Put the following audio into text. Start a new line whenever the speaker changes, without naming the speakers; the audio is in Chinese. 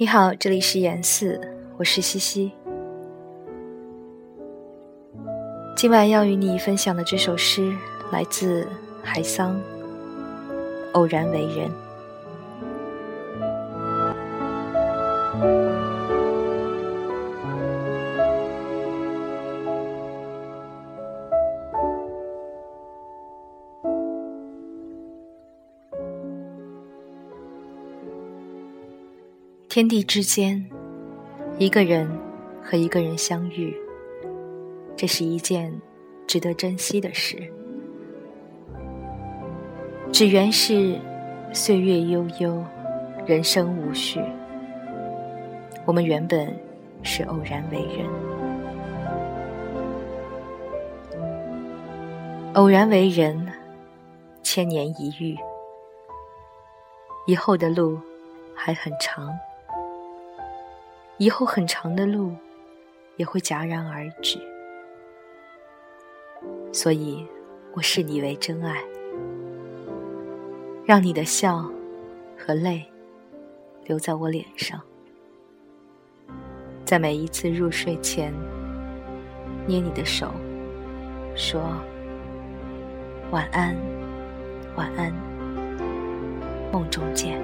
你好，这里是言四，我是西西。今晚要与你分享的这首诗来自海桑，《偶然为人》。天地之间，一个人和一个人相遇，这是一件值得珍惜的事。只缘是岁月悠悠，人生无序。我们原本是偶然为人，偶然为人，千年一遇，以后的路还很长。以后很长的路，也会戛然而止。所以，我视你为真爱，让你的笑和泪留在我脸上，在每一次入睡前捏你的手，说晚安，晚安，梦中见。